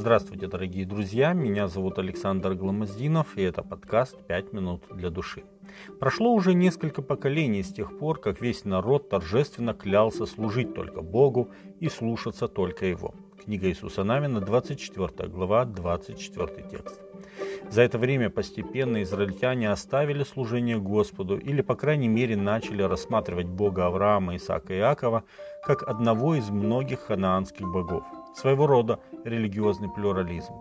Здравствуйте, дорогие друзья, меня зовут Александр Гламоздинов, и это подкаст «Пять минут для души». Прошло уже несколько поколений с тех пор, как весь народ торжественно клялся служить только Богу и слушаться только Его. Книга Иисуса Навина, 24 глава, 24 текст. За это время постепенно израильтяне оставили служение Господу или, по крайней мере, начали рассматривать Бога Авраама, Исаака и Иакова как одного из многих ханаанских богов – своего рода религиозный плюрализм.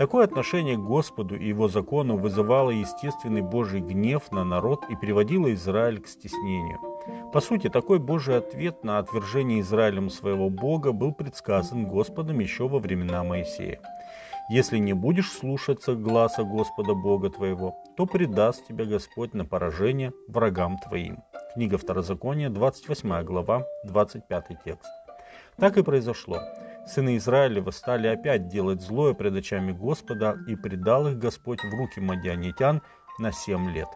Такое отношение к Господу и его закону вызывало естественный Божий гнев на народ и приводило Израиль к стеснению. По сути, такой Божий ответ на отвержение Израилем своего Бога был предсказан Господом еще во времена Моисея. «Если не будешь слушаться гласа Господа Бога твоего, то предаст тебя Господь на поражение врагам твоим». Книга Второзакония, 28 глава, 25 текст. Так и произошло. Сыны Израилева стали опять делать злое пред очами Господа, и предал их Господь в руки мадианитян на семь лет.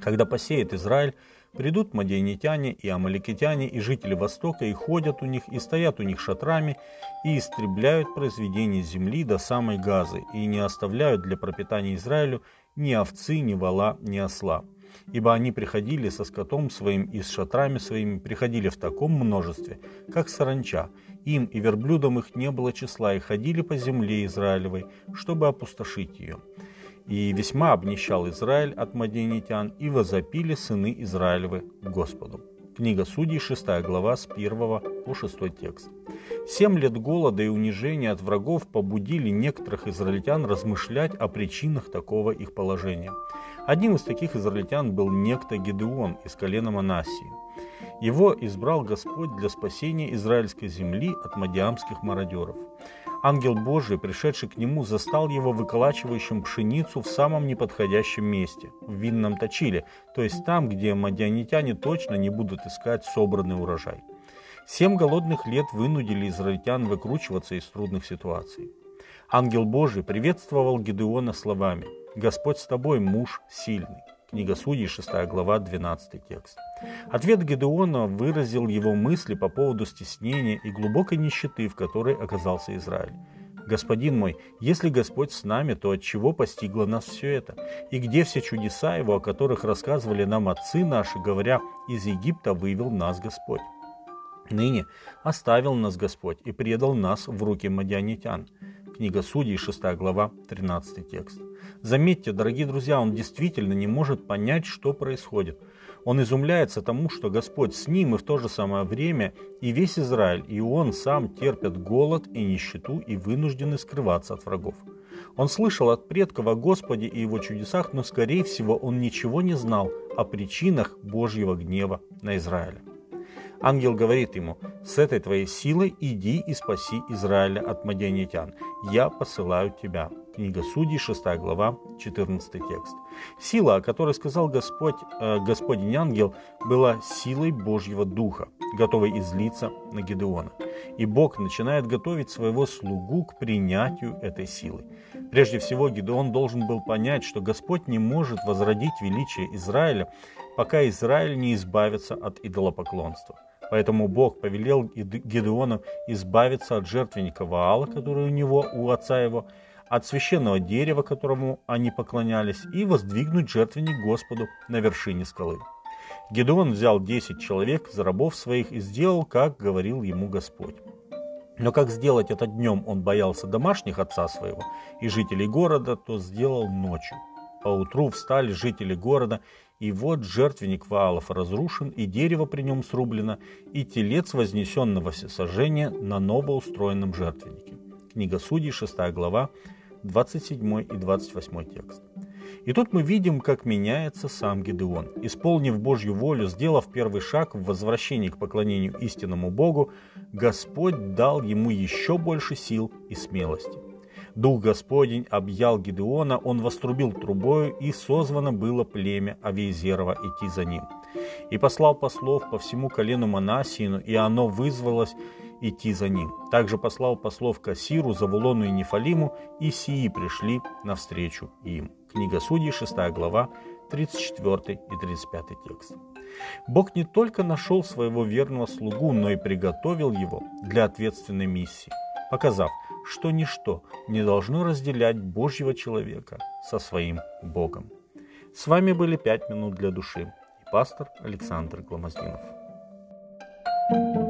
Когда посеет Израиль, придут мадианитяне и амаликитяне, и жители Востока, и ходят у них, и стоят у них шатрами, и истребляют произведения земли до самой Газы, и не оставляют для пропитания Израилю ни овцы, ни вала, ни осла ибо они приходили со скотом своим и с шатрами своими, приходили в таком множестве, как саранча. Им и верблюдам их не было числа, и ходили по земле Израилевой, чтобы опустошить ее. И весьма обнищал Израиль от маденитян, и возопили сыны Израилевы Господу. Книга Судей, 6 глава, с 1 по 6 текст. Семь лет голода и унижения от врагов побудили некоторых израильтян размышлять о причинах такого их положения. Одним из таких израильтян был некто Гедеон из колена Манасии. Его избрал Господь для спасения израильской земли от мадиамских мародеров. Ангел Божий, пришедший к нему, застал его выколачивающим пшеницу в самом неподходящем месте, в винном точиле, то есть там, где мадианитяне точно не будут искать собранный урожай. Семь голодных лет вынудили израильтян выкручиваться из трудных ситуаций. Ангел Божий приветствовал Гедеона словами «Господь с тобой, муж сильный». Книга Судей, 6 глава, 12 текст. Ответ Гедеона выразил его мысли по поводу стеснения и глубокой нищеты, в которой оказался Израиль. «Господин мой, если Господь с нами, то от чего постигло нас все это? И где все чудеса Его, о которых рассказывали нам отцы наши, говоря, из Египта вывел нас Господь?» Ныне оставил нас Господь и предал нас в руки мадианитян. Книга Судей, 6 глава, 13 текст. Заметьте, дорогие друзья, он действительно не может понять, что происходит. Он изумляется тому, что Господь с ним, и в то же самое время и весь Израиль, и он сам терпят голод и нищету и вынуждены скрываться от врагов. Он слышал от предков о Господе и его чудесах, но, скорее всего, он ничего не знал о причинах Божьего гнева на Израиля. Ангел говорит ему, «С этой твоей силой иди и спаси Израиля от мадианитян. Я посылаю тебя». Книга Судей, 6 глава, 14 текст. Сила, о которой сказал Господь, э, Господень ангел, была силой Божьего Духа, готовой излиться на Гедеона. И Бог начинает готовить своего слугу к принятию этой силы. Прежде всего, Гедеон должен был понять, что Господь не может возродить величие Израиля, пока Израиль не избавится от идолопоклонства. Поэтому Бог повелел Гедеону избавиться от жертвенника Ваала, который у него, у отца его, от священного дерева, которому они поклонялись, и воздвигнуть жертвенник Господу на вершине скалы. Гедеон взял десять человек за рабов своих и сделал, как говорил ему Господь. Но как сделать это днем он боялся домашних отца своего и жителей города, то сделал ночью. Поутру встали жители города и вот жертвенник Ваалов разрушен, и дерево при нем срублено, и телец вознесенного всесожжения на новоустроенном жертвеннике. Книга Судей, 6 глава, 27 и 28 текст. И тут мы видим, как меняется сам Гедеон. Исполнив Божью волю, сделав первый шаг в возвращении к поклонению истинному Богу, Господь дал ему еще больше сил и смелости. Дух Господень объял Гедеона, он вострубил трубою, и созвано было племя Авиезерова идти за ним. И послал послов по всему колену Манасиину, и оно вызвалось идти за ним. Также послал послов Кассиру, Завулону и Нефалиму, и сии пришли навстречу им. Книга Судей, 6 глава, 34 и 35 текст. Бог не только нашел своего верного слугу, но и приготовил его для ответственной миссии, показав, что ничто не должно разделять Божьего человека со своим Богом. С вами были «Пять минут для души» и пастор Александр Гломоздинов. thank you